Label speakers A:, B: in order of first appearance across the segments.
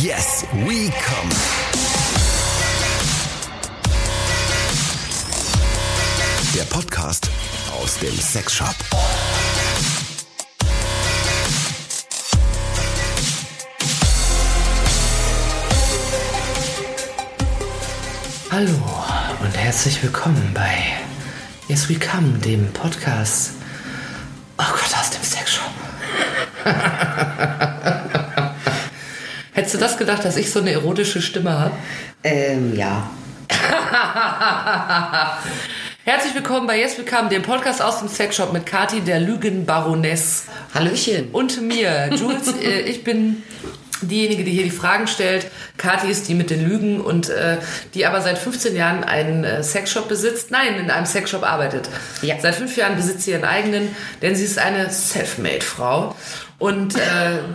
A: Yes, we come. Der Podcast aus dem Sexshop.
B: Hallo und herzlich willkommen bei Yes We Come, dem Podcast. Oh Gott, aus dem Sexshop. Hättest du das gedacht, dass ich so eine erotische Stimme habe?
C: Ähm, ja.
B: Herzlich willkommen bei Yes We Come, dem Podcast aus dem Sexshop mit Kati, der Lügenbaroness.
C: Hallöchen.
B: Und mir, Jules. äh, ich bin diejenige, die hier die Fragen stellt. Kathi ist die mit den Lügen und äh, die aber seit 15 Jahren einen äh, Sexshop besitzt. Nein, in einem Sexshop arbeitet.
C: Ja.
B: Seit fünf Jahren besitzt sie ihren eigenen, denn sie ist eine Selfmade-Frau. Und äh,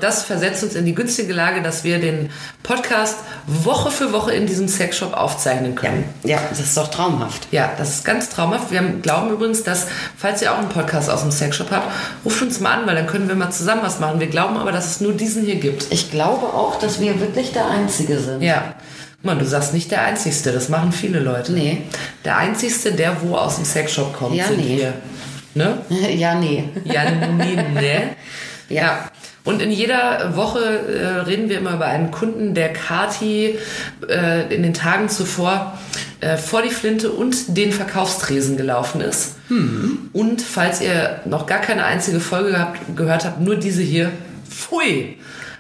B: das versetzt uns in die günstige Lage, dass wir den Podcast Woche für Woche in diesem Sexshop aufzeichnen können.
C: Ja, das ist doch traumhaft.
B: Ja, das ist ganz traumhaft. Wir haben- glauben übrigens, dass, falls ihr auch einen Podcast aus dem Sexshop habt, ruft uns mal an, weil dann können wir mal zusammen was machen. Wir glauben aber, dass es nur diesen hier gibt.
C: Ich glaube auch, dass wir wirklich der Einzige sind.
B: Ja. Mal, du sagst nicht der Einzigste, das machen viele Leute.
C: Nee.
B: Der Einzigste, der wo aus dem Sexshop kommt,
C: Ja,
B: sind
C: nee.
B: wir. Ne?
C: Ja, nee.
B: Ja, nee, ne?
C: Ja.
B: Ja. Und in jeder Woche äh, reden wir immer über einen Kunden, der Kati äh, in den Tagen zuvor äh, vor die Flinte und den Verkaufstresen gelaufen ist. Und falls ihr noch gar keine einzige Folge gehabt, gehört habt, nur diese hier, pfui!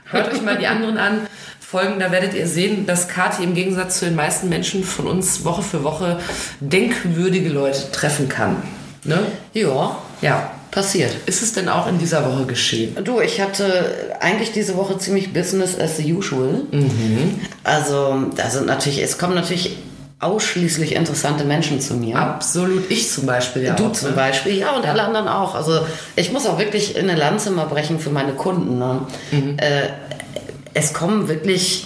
B: Hört euch mal die anderen an. Folgen, da werdet ihr sehen, dass Kati im Gegensatz zu den meisten Menschen von uns Woche für Woche denkwürdige Leute treffen kann. Ne?
C: Ja,
B: Ja.
C: Passiert.
B: Ist es denn auch in dieser Woche geschehen?
C: Du, ich hatte eigentlich diese Woche ziemlich Business as usual.
B: Mhm.
C: Also, da sind natürlich, es kommen natürlich ausschließlich interessante Menschen zu mir.
B: Absolut. Ich zum Beispiel ja
C: Du
B: auch.
C: zum
B: ne?
C: Beispiel, ja, und alle anderen auch. Also ich muss auch wirklich in eine Lanze mal brechen für meine Kunden. Ne?
B: Mhm.
C: Äh, es kommen wirklich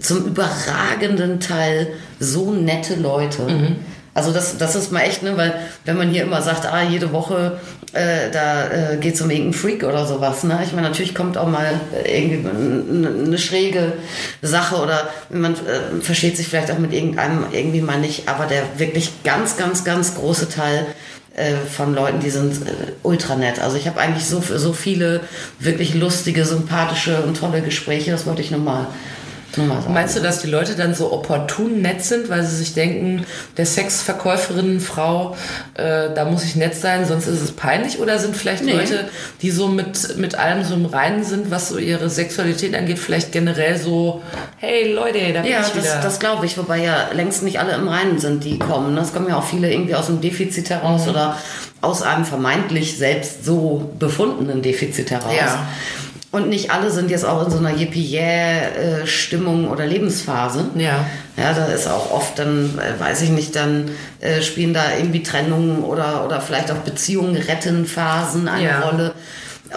C: zum überragenden Teil so nette Leute.
B: Mhm.
C: Also das, das ist mal echt, ne, weil wenn man hier immer sagt, ah, jede Woche äh, da äh, geht es um irgendeinen Freak oder sowas, ne? Ich meine, natürlich kommt auch mal irgendwie eine, schräge Sache oder man äh, versteht sich vielleicht auch mit irgendeinem irgendwie mal nicht, aber der wirklich ganz, ganz, ganz große Teil äh, von Leuten, die sind äh, ultra nett. Also ich habe eigentlich so, so viele wirklich lustige, sympathische und tolle Gespräche, das wollte ich nochmal noch mal.
B: Meinst du, dass die Leute dann so opportun nett sind, weil sie sich denken, der Sexverkäuferin Frau, äh, da muss ich nett sein, sonst ist es peinlich? Oder sind vielleicht
C: Nee.
B: Leute, die so mit, mit allem so im Reinen sind, was so ihre Sexualität angeht, vielleicht generell so, hey Leute, da bin
C: Ja,
B: ich wieder.
C: das, das glaube ich, wobei ja längst nicht alle im Reinen sind, die kommen. Es kommen ja auch viele irgendwie aus dem Defizit
B: Mhm.
C: heraus oder aus einem vermeintlich selbst so befundenen Defizit heraus.
B: Ja.
C: Und nicht alle sind jetzt auch in so einer Yippie-Stimmung oder Lebensphase.
B: Ja.
C: Ja, da ist auch oft dann, äh, weiß ich nicht, dann äh, spielen da irgendwie Trennungen oder, oder vielleicht auch Beziehungen retten Phasen eine
B: Ja.
C: Rolle.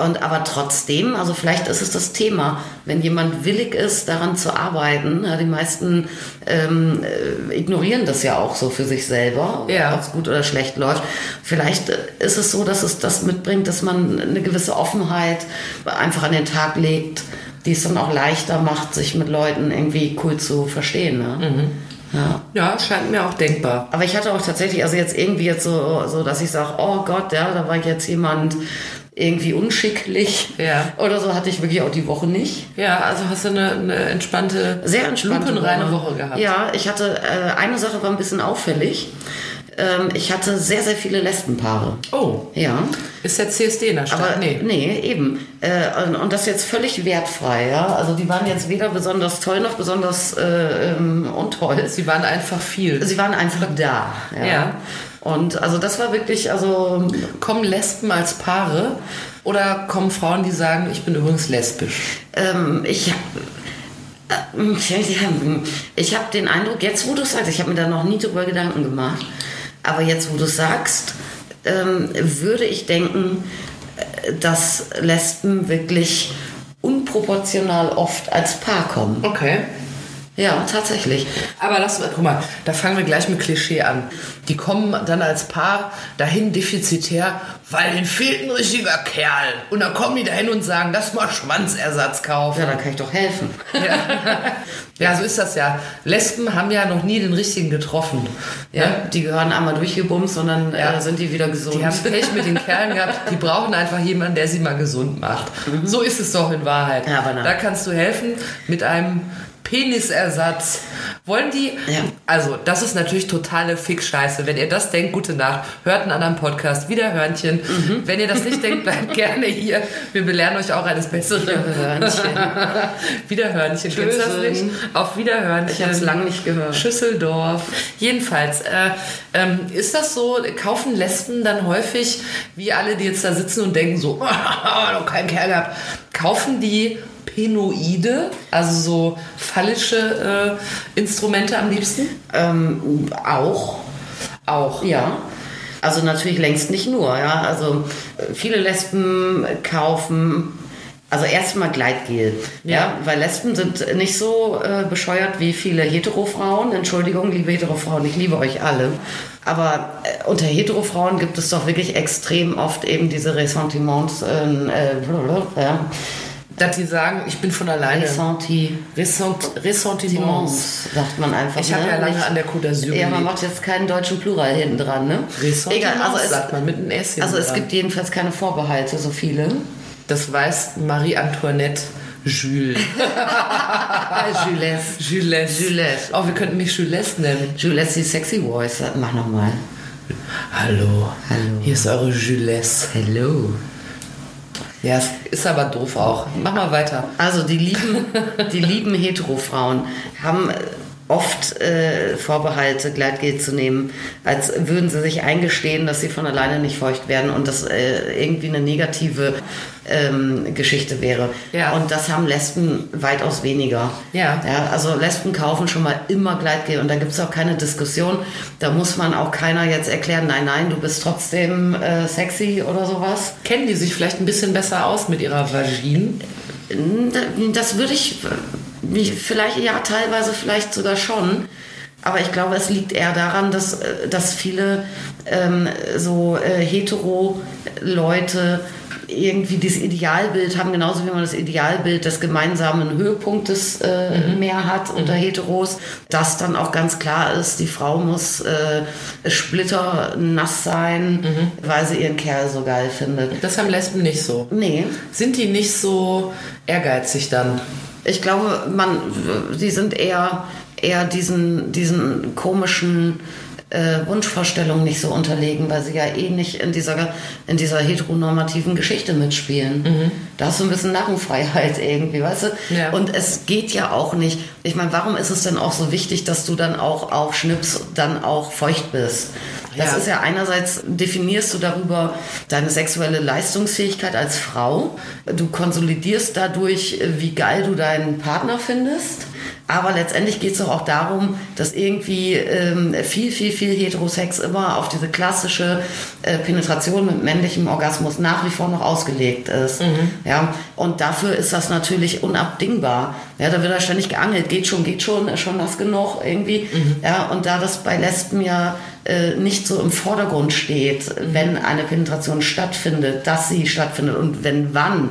C: Und aber trotzdem, also vielleicht ist es das Thema, wenn jemand willig ist, daran zu arbeiten. Ja, die meisten ähm, äh, ignorieren das ja auch so für sich selber,
B: Ja.
C: ob es gut oder schlecht läuft. Vielleicht ist es so, dass es das mitbringt, dass man eine gewisse Offenheit einfach an den Tag legt, die es dann auch leichter macht, sich mit Leuten irgendwie cool zu verstehen. Ne? Ja.
B: ja, scheint mir auch denkbar.
C: Aber ich hatte auch tatsächlich, also jetzt irgendwie jetzt so, so dass ich sage, oh Gott, ja, da war jetzt jemand irgendwie unschicklich
B: Ja.
C: oder so, hatte ich wirklich auch die Woche nicht.
B: Ja, also hast du eine, eine entspannte,
C: Sehr entspannte
B: lupenreine Woche gehabt.
C: Ja, ich hatte, äh, eine Sache war ein bisschen auffällig. Ähm, ich hatte sehr, sehr viele Lesbenpaare.
B: Oh,
C: Ja.
B: ist der CSD in der Stadt?
C: Aber
B: nee.
C: nee, eben. Äh, und, und das jetzt völlig wertfrei, ja. Also die waren jetzt weder besonders toll noch besonders äh, ähm, untoll.
B: Sie waren einfach viel.
C: Sie waren einfach da. Ja.
B: Ja.
C: Und also das war wirklich, also
B: Kommen Lesben als Paare oder kommen Frauen, die sagen, ich bin übrigens lesbisch?
C: ähm, ich äh, ich habe den Eindruck, jetzt wo du sagst, ich habe mir da noch nie drüber Gedanken gemacht, aber jetzt wo du sagst, ähm, würde ich denken, äh, dass Lesben wirklich unproportional oft als Paar kommen.
B: Okay.
C: Ja, tatsächlich.
B: Aber lass mal, guck mal, da fangen wir gleich mit Klischee an. Die kommen dann als Paar dahin defizitär, weil ihnen fehlt ein richtiger Kerl. Und dann kommen die dahin und sagen, lass mal Schwanzersatz kaufen.
C: Ja, dann kann ich doch helfen.
B: Ja, so ist das ja. Lesben haben ja noch nie den richtigen getroffen.
C: Ja, die gehören einmal durchgebumst und dann
B: Ja.
C: äh, sind die wieder gesund.
B: Die haben Pech mit den Kerlen gehabt. Die brauchen einfach jemanden, der sie mal gesund macht. So ist es doch in Wahrheit.
C: Mhm. Ja, aber
B: da kannst du helfen mit einem Penisersatz. Wollen die?
C: Ja.
B: Also, das ist natürlich totale Fick-Scheiße. Wenn ihr das denkt, gute Nacht. Hört einen anderen Podcast. Wieder Hörnchen.
C: Mhm.
B: Wenn ihr das nicht denkt, bleibt gerne hier. Wir belehren euch auch eines Besseren.
C: Hörnchen.
B: Wiederhörnchen. Kennst du das nicht? Auf Wiederhörnchen.
C: Ich hab's lang nicht gehört.
B: Schüsseldorf. Jedenfalls, äh, ähm, ist das so, kaufen Lesben dann häufig, wie alle, die jetzt da sitzen und denken so, noch keinen Kerl gehabt, kaufen die Penoide, also so phallische äh, Instrumente am liebsten?
C: Ähm, auch.
B: Auch.
C: Ja. Also natürlich längst nicht nur, ja. Also äh, viele Lesben kaufen also erstmal Gleitgel, ja.
B: Ja.
C: weil Lesben sind nicht so äh, bescheuert wie viele Heterofrauen. Entschuldigung, liebe Heterofrauen, ich liebe euch alle. Aber äh, unter Heterofrauen gibt es doch wirklich extrem oft eben diese Ressentiments, äh, äh, ja.
B: Dass die sagen, ich bin von alleine.
C: Ressenti
B: Ressent Ressentiments.
C: sagt man einfach.
B: Ich habe
C: ne?
B: ja lange
C: Nicht-
B: an der Côte d'Azur
C: Ja, man macht jetzt keinen deutschen Plural hinten dran, ne?
B: Ressentiments
C: also es,
B: sagt man mit einem S
C: also es
B: hinten
C: gibt jedenfalls keine Vorbehalte, so viele.
B: Das weiß Marie-Antoinette Jules.
C: Jules.
B: Jules.
C: Jules.
B: Oh, wir könnten mich Jules nennen.
C: Jules, die sexy voice. Mach nochmal.
B: Hallo.
C: Hallo.
B: Hier ist eure Jules.
C: Hello.
B: Ja, es ist aber doof auch. Mach mal weiter.
C: Also die lieben, die lieben Heterofrauen haben oft äh, Vorbehalte, Gleitgel zu nehmen, als würden sie sich eingestehen, dass sie von alleine nicht feucht werden und das äh, irgendwie eine negative ähm, Geschichte wäre.
B: Ja.
C: Und das haben Lesben weitaus weniger.
B: Ja.
C: ja. Also Lesben kaufen schon mal immer Gleitgel und da gibt es auch keine Diskussion. Da muss man auch keiner jetzt erklären, nein, nein, du bist trotzdem äh, sexy oder sowas.
B: Kennen die sich vielleicht ein bisschen besser aus mit ihrer Vagine?
C: Das würde ich vielleicht, ja, teilweise vielleicht sogar schon. Aber ich glaube, es liegt eher daran, dass, äh, dass viele ähm, so äh, hetero-Leute irgendwie dieses Idealbild haben, genauso wie man das Idealbild des gemeinsamen Höhepunktes äh, mehr hat unter Heteros, dass dann auch ganz klar ist, die Frau muss äh, splitternass sein, weil sie ihren Kerl so geil findet.
B: Das haben Lesben nicht so.
C: Nee,
B: Sind die nicht so ehrgeizig dann?
C: Ich glaube, man, sie sind eher, eher diesen, diesen komischen äh, Wunschvorstellungen nicht so unterlegen, weil sie ja eh nicht in dieser, in dieser heteronormativen Geschichte mitspielen. Da hast du ein bisschen Narrenfreiheit irgendwie, weißt du?
B: Ja.
C: Und es geht ja auch nicht. Ich meine, warum ist es denn auch so wichtig, dass du dann auch auf Schnips dann auch feucht bist? Das
B: Ja.
C: ist ja einerseits definierst du darüber deine sexuelle Leistungsfähigkeit als Frau. Du konsolidierst dadurch, wie geil du deinen Partner findest. Aber letztendlich geht es doch auch darum, dass irgendwie ähm, viel, viel, viel Heterosex immer auf diese klassische äh, Penetration mit männlichem Orgasmus nach wie vor noch ausgelegt ist. Ja, und dafür ist das natürlich unabdingbar. Ja, da wird da ständig geangelt, geht schon, geht schon, ist schon nass genug irgendwie. Ja, und da das bei Lesben ja äh, nicht so im Vordergrund steht, wenn eine Penetration stattfindet, dass sie stattfindet und wenn wann.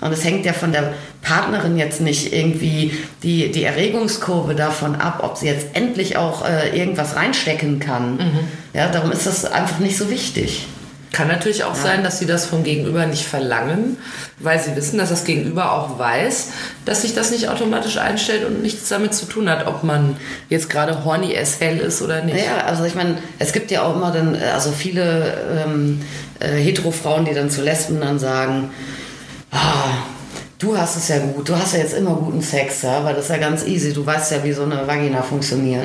C: Und es hängt ja von der Partnerin jetzt nicht irgendwie die, die Erregungskurve davon ab, ob sie jetzt endlich auch äh, irgendwas reinstecken kann. Ja, darum ist das einfach nicht so wichtig.
B: Kann natürlich auch sein, dass sie das vom Gegenüber nicht verlangen, weil sie wissen, dass das Gegenüber auch weiß, dass sich das nicht automatisch einstellt und nichts damit zu tun hat, ob man jetzt gerade horny as hell ist oder nicht.
C: Ja, also ich meine, es gibt ja auch immer dann, äh, also viele ähm, äh, Hetero-Frauen, die dann zu Lesben dann sagen, ah, du hast es ja gut, du hast ja jetzt immer guten Sex, ja, weil das ist ja ganz easy, du weißt ja, wie so eine Vagina funktioniert.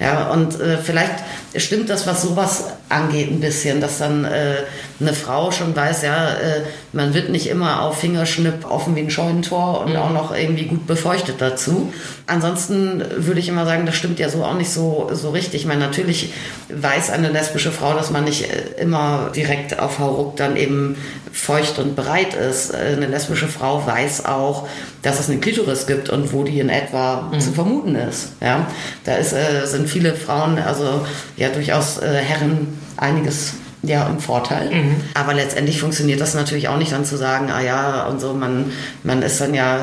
C: Ja, und äh, vielleicht stimmt das, was sowas angeht, ein bisschen, dass dann äh, eine Frau schon weiß, ja, äh, man wird nicht immer auf Fingerschnipp offen wie ein Scheunentor und auch noch irgendwie gut befeuchtet dazu. Ansonsten würde ich immer sagen, das stimmt ja so auch nicht so, so richtig. Ich meine, natürlich weiß eine lesbische Frau, dass man nicht äh, immer direkt auf Hauruck dann eben feucht und bereit ist. Äh, Eine lesbische Frau weiß auch, dass es eine Klitoris gibt und wo die in etwa zu vermuten ist. Ja, da ist, äh, sind viele Frauen, also ja durchaus äh, Herren, einiges ja im Vorteil. Aber letztendlich funktioniert das natürlich auch nicht dann zu sagen, ah ja, und so, man, man ist dann ja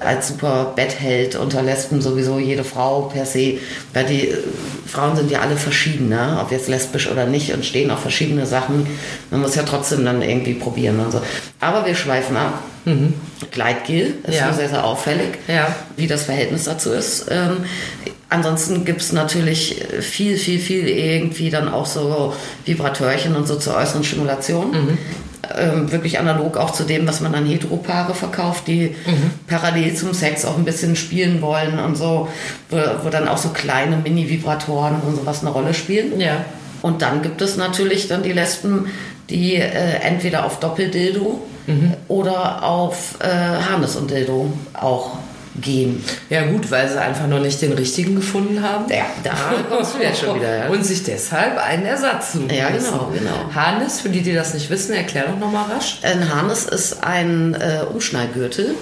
C: als super Bettheld unter Lesben sowieso jede Frau per se, weil die äh, Frauen sind ja alle verschieden, ne? ob jetzt lesbisch oder nicht und stehen auf verschiedene Sachen. Man muss ja trotzdem dann irgendwie probieren und so. Aber wir schweifen ab. Gleitgel ist
B: Ja.
C: ja. sehr, sehr auffällig,
B: Ja.
C: wie das Verhältnis dazu ist. Ähm, ansonsten gibt es natürlich viel, viel, viel irgendwie dann auch so Vibratörchen und so zur äußeren Stimulation. Ähm, wirklich analog auch zu dem, was man an Heteropaare verkauft, die parallel zum Sex auch ein bisschen spielen wollen und so, wo, wo dann auch so kleine Mini-Vibratoren und sowas eine Rolle spielen.
B: Ja.
C: Und dann gibt es natürlich dann die Lesben, die äh, entweder auf Doppeldildo oder auf äh, Harnes und Dildo auch gehen.
B: Ja gut, weil sie einfach noch nicht den richtigen gefunden haben.
C: Ja, da kommst du jetzt schon wieder. Ja.
B: Und sich deshalb einen Ersatz suchen
C: Ja, genau, genau.
B: Harnis, für die, die das nicht wissen, erklär doch nochmal rasch.
C: Ein Harnes ist ein äh, Umschnallgürtel,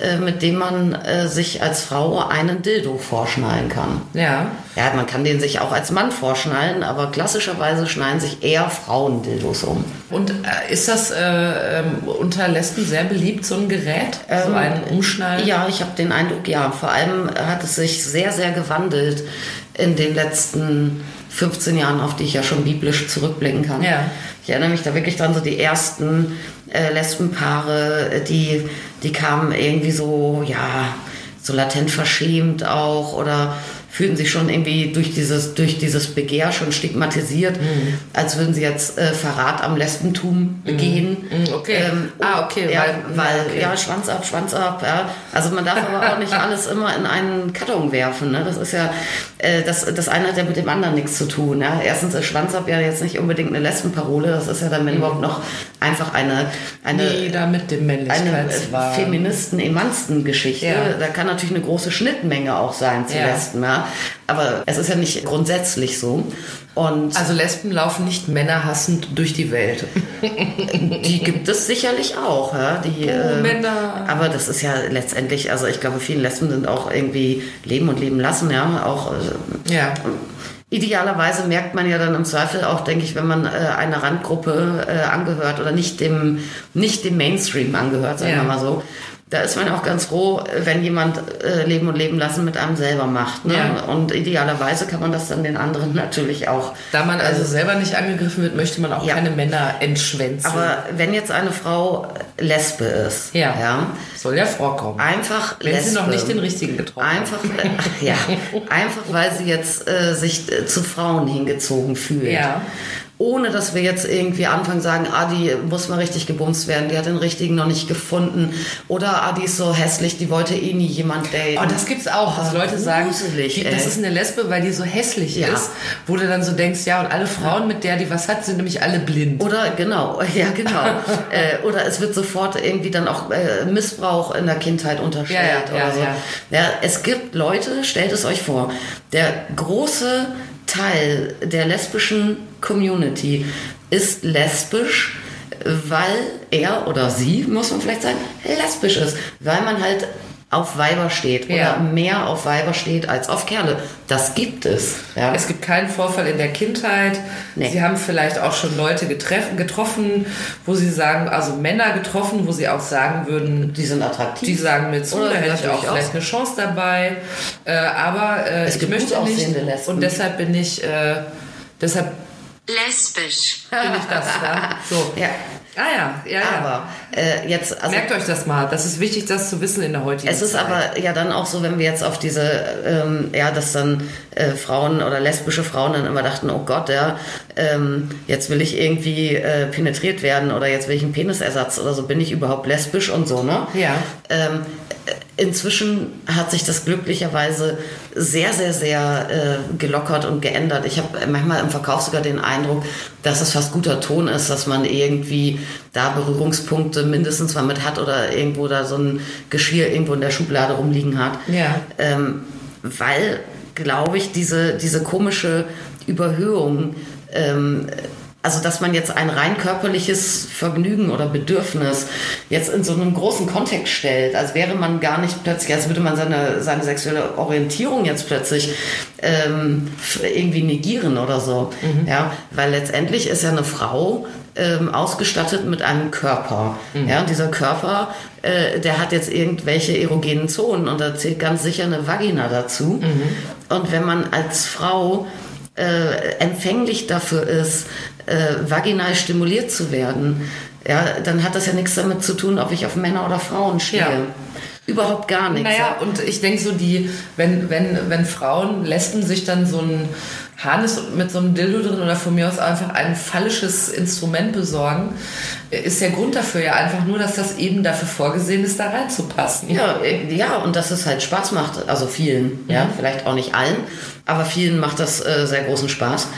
C: äh, mit dem man äh, sich als Frau einen Dildo vorschnallen kann.
B: Ja.
C: Ja, man kann den sich auch als Mann vorschnallen, aber klassischerweise schneiden sich eher Frauen Dildos um.
B: Und äh, ist das äh, ähm, unter Lesben sehr beliebt, so ein Gerät? so
C: Ähm,
B: ein Umschnall?
C: Ja, ich habe den Eindruck, ja. Vor allem hat es sich sehr, sehr gewandelt in den letzten 15 Jahren, auf die ich ja schon biblisch zurückblicken kann.
B: Ja.
C: Ich erinnere mich da wirklich dran, so die ersten äh, Lesbenpaare, äh, die, die kamen irgendwie so, ja, so latent verschämt auch oder fühlten sich schon irgendwie durch dieses, durch dieses Begehr schon stigmatisiert,
B: Mhm.
C: als würden sie jetzt äh, Verrat am Lesbentum begehen.
B: Mhm, okay. Ah, okay,
C: Ja,
B: weil-
C: weil,
B: ja, okay.
C: ja, Schwanz ab, Schwanz ab. Ja. Also man darf aber auch nicht alles immer in einen Karton werfen. Ne? Das ist ja, äh, das, das eine hat ja mit dem anderen nichts zu tun. Ja? Erstens ist Schwanz ab ja jetzt nicht unbedingt eine Lesbenparole. Das ist ja dann wenn überhaupt noch einfach eine, eine,
B: Jeder mit dem
C: eine
B: Männlichkeitswahn.
C: Feministen-Emansten-Geschichte.
B: Ja.
C: Da kann natürlich eine große Schnittmenge auch sein zu
B: Ja.
C: Lesben. Ja? Aber es ist ja nicht grundsätzlich so. Und
B: Also Lesben laufen nicht männerhassend durch die Welt.
C: Die gibt es sicherlich auch, ja. Die,
B: Oh,
C: äh,
B: Männer.
C: Aber das ist ja letztendlich, also ich glaube, viele Lesben sind auch irgendwie leben und leben lassen, ja. Auch äh,
B: Ja.
C: idealerweise merkt man ja dann im Zweifel auch, denke ich, wenn man äh, einer Randgruppe äh, angehört oder nicht dem, nicht dem Mainstream angehört, sagen
B: Ja.
C: wir mal so. Da ist man auch ganz froh, wenn jemand äh, Leben und Leben lassen mit einem selber macht. Ne?
B: Ja.
C: Und idealerweise kann man das dann den anderen natürlich auch
B: Da man also selber nicht angegriffen wird, möchte man auch
C: Ja.
B: keine Männer entschwänzen.
C: Aber wenn jetzt eine Frau Lesbe ist,
B: ja.
C: ja
B: Soll ja vorkommen.
C: einfach
B: Wenn sie noch
C: Lesbe,
B: nicht den richtigen getroffen hat.
C: einfach, äh, ja, einfach weil sie jetzt äh, sich äh, zu Frauen hingezogen fühlt.
B: Ja.
C: Ohne dass wir jetzt irgendwie anfangen sagen, ah, die muss mal richtig gebumst werden, die hat den richtigen noch nicht gefunden. Oder ah, die ist so hässlich, die wollte eh nie jemand daten.
B: Oh, das gibt's auch, dass
C: Ah,
B: Leute sagen, die, das ist eine Lesbe, weil die so hässlich
C: Ja.
B: ist, wo du dann so denkst, ja, und alle Frauen, mit der die was hat, sind nämlich alle blind.
C: Oder genau, ja genau. äh, oder es wird sofort irgendwie dann auch äh, Missbrauch in der Kindheit unterstellt
B: Ja, ja,
C: oder so.
B: ja.
C: Ja, es gibt Leute, stellt es euch vor, der große Teil der lesbischen Community ist lesbisch, weil er oder sie, muss man vielleicht sagen, lesbisch ist, weil man halt auf Weiber steht
B: Ja.
C: oder mehr auf Weiber steht als auf Kerle. Das gibt es. Ja.
B: Es gibt keinen Vorfall in der Kindheit.
C: Nee.
B: Sie haben vielleicht auch schon Leute getroffen, wo sie sagen, also Männer getroffen, wo sie auch sagen würden,
C: die sind attraktiv.
B: die sagen mir zu,
C: Oder
B: da hätte ich auch
C: auch.
B: vielleicht eine Chance dabei. Äh, aber äh,
C: Es
B: ich
C: gibt
B: möchte
C: gut
B: nicht. Und deshalb bin ich, äh, deshalb
D: lesbisch,
B: bin ich das. Ja. So.
C: Ja.
B: Ah ja, ja, ja.
C: Aber Äh, jetzt, also
B: Merkt euch das mal. Das ist wichtig, das zu wissen in der heutigen
C: es ist
B: Zeit.
C: aber ja dann auch so, wenn wir jetzt auf diese, ähm, ja, dass dann äh, Frauen oder lesbische Frauen dann immer dachten, oh Gott, ja, ähm, jetzt will ich irgendwie äh, penetriert werden oder jetzt will ich einen Penisersatz oder so, bin ich überhaupt lesbisch und so, ne?
B: Ja.
C: Ähm, inzwischen hat sich das glücklicherweise sehr, sehr, sehr äh, gelockert und geändert. Ich habe manchmal im Verkauf sogar den Eindruck, dass es fast guter Ton ist, dass man irgendwie da Berührungspunkte mindestens mal mit hat oder irgendwo da so ein Geschirr irgendwo in der Schublade rumliegen hat.
B: Ja.
C: Ähm, weil, glaube ich, diese, diese komische Überhöhung ähm, also dass man jetzt ein rein körperliches Vergnügen oder Bedürfnis jetzt in so einem großen Kontext stellt, als wäre man gar nicht plötzlich, als würde man seine, seine sexuelle Orientierung jetzt plötzlich ähm, irgendwie negieren oder so. Mhm. Ja, weil letztendlich ist ja eine Frau ähm, ausgestattet mit einem Körper. Mhm. Ja, und dieser Körper, äh, der hat jetzt irgendwelche erogenen Zonen und da zählt ganz sicher eine Vagina dazu. Mhm. Und wenn man als Frau äh, empfänglich dafür ist, äh, vaginal stimuliert zu werden, ja, dann hat das ja nichts damit zu tun, ob ich auf Männer oder Frauen stehe. Ja. Überhaupt gar nichts.
B: Naja, und ich denke so, die, wenn, wenn, wenn Frauen Lesben sich dann so ein Harnis mit so einem Dildo drin oder von mir aus einfach ein fallisches Instrument besorgen, ist der Grund dafür ja einfach nur, dass das eben dafür vorgesehen ist, da reinzupassen.
C: Ja, äh, ja, und dass es halt Spaß macht, also vielen, mhm. ja, vielleicht auch nicht allen, aber vielen macht das äh, sehr großen Spaß.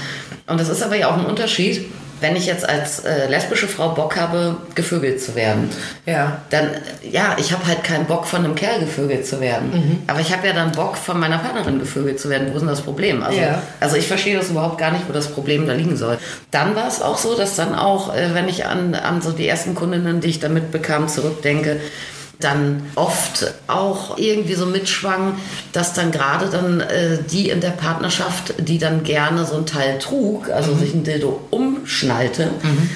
C: Und das ist aber ja auch ein Unterschied, wenn ich jetzt als äh, lesbische Frau Bock habe, gevögelt zu werden,
B: ja.
C: dann, ja, ich habe halt keinen Bock von einem Kerl gevögelt zu werden. Mhm. Aber ich habe ja dann Bock von meiner Partnerin gevögelt zu werden. Wo ist denn das Problem? Also, ja. also ich verstehe das überhaupt gar nicht, wo das Problem da liegen soll. Dann war es auch so, dass dann auch, äh, wenn ich an, an so die ersten Kundinnen, die ich damit bekam, zurückdenke, dann oft auch irgendwie so mitschwang, dass dann gerade dann äh, die in der Partnerschaft, die dann gerne so ein Teil trug, also mhm. sich ein Dildo umschnallte, mhm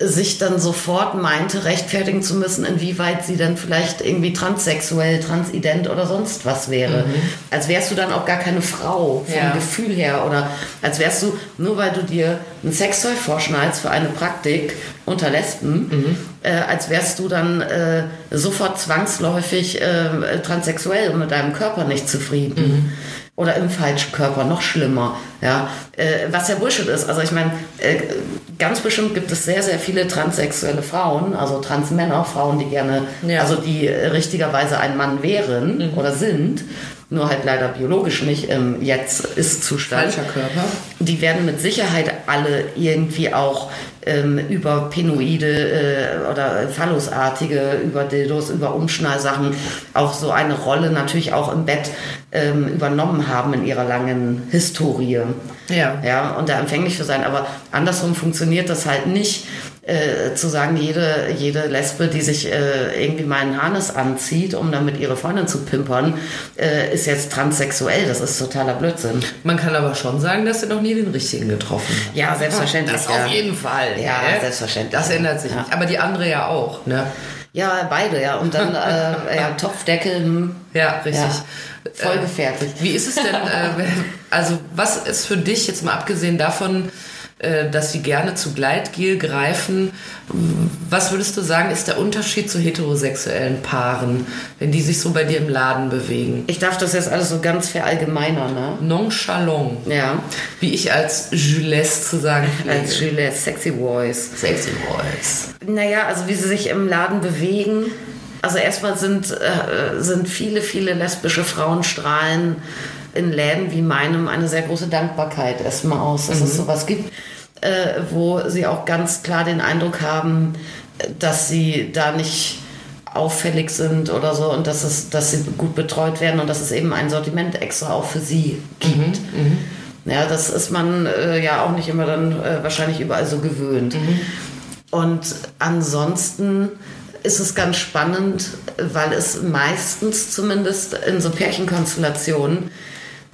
C: sich dann sofort meinte, rechtfertigen zu müssen, inwieweit sie dann vielleicht irgendwie transsexuell, transident oder sonst was wäre. Mhm. Als wärst du dann auch gar keine Frau vom ja. Gefühl her oder als wärst du, nur weil du dir ein Sextoy vorschneidest für eine Praktik unter Lesben, mhm. äh, als wärst du dann äh, sofort zwangsläufig äh, transsexuell und mit deinem Körper nicht zufrieden. Mhm oder im falschen Körper, noch schlimmer. Ja, äh, was ja Bullshit ist. Also ich meine, äh, ganz bestimmt gibt es sehr, sehr viele transsexuelle Frauen, also Transmänner, Frauen, die gerne, ja. also die richtigerweise ein Mann wären mhm. oder sind, nur halt leider biologisch nicht im Jetzt ist Zustand.
B: Falscher Körper.
C: Die werden mit Sicherheit alle irgendwie auch ähm, über Penoide äh, oder Phallusartige, über Dildos, über Umschnallsachen auch so eine Rolle natürlich auch im Bett ähm, übernommen haben in ihrer langen Historie.
B: Ja.
C: Ja, und da empfänglich für sein. Aber andersrum funktioniert das halt nicht, äh, zu sagen, jede, jede Lesbe, die sich äh, irgendwie mal einen Harnes anzieht, um damit ihre Freundin zu pimpern, äh, ist jetzt transsexuell. Das ist totaler Blödsinn.
B: Man kann aber schon sagen, dass sie noch nie den richtigen getroffen hat.
C: Ja, selbstverständlich.
B: Das ja. auf jeden Fall.
C: Ja, ja, selbstverständlich.
B: Das ändert sich
C: ja.
B: nicht. Aber die andere ja auch, ne?
C: Ja, beide, ja. Und dann äh, ja, Topfdeckel. Hm.
B: Ja, richtig. Ja.
C: Voll gefertigt.
B: Wie ist es denn, äh, also was ist für dich, jetzt mal abgesehen davon, äh, dass sie gerne zu Gleitgel greifen. Was würdest du sagen, ist der Unterschied zu heterosexuellen Paaren, wenn die sich so bei dir im Laden bewegen?
C: Ich darf das jetzt alles so ganz verallgemeinern, ne?
B: Nonchalant.
C: Ja.
B: Wie ich als Jules zu sagen
C: pflege. Als Jules, Sexy Voice.
B: Sexy Voice.
C: Naja, also wie sie sich im Laden bewegen. Also erstmal sind, äh, sind viele, viele lesbische Frauen strahlen in Läden wie meinem eine sehr große Dankbarkeit erstmal aus, dass mhm. es sowas gibt, äh, wo sie auch ganz klar den Eindruck haben, dass sie da nicht auffällig sind oder so und dass, es, dass sie gut betreut werden und dass es eben ein Sortiment extra auch für sie gibt. Mhm. Mhm. Ja, das ist man äh, ja auch nicht immer dann äh, wahrscheinlich überall so gewöhnt. Mhm. Und ansonsten ist es ganz spannend, weil es meistens zumindest in so Pärchenkonstellationen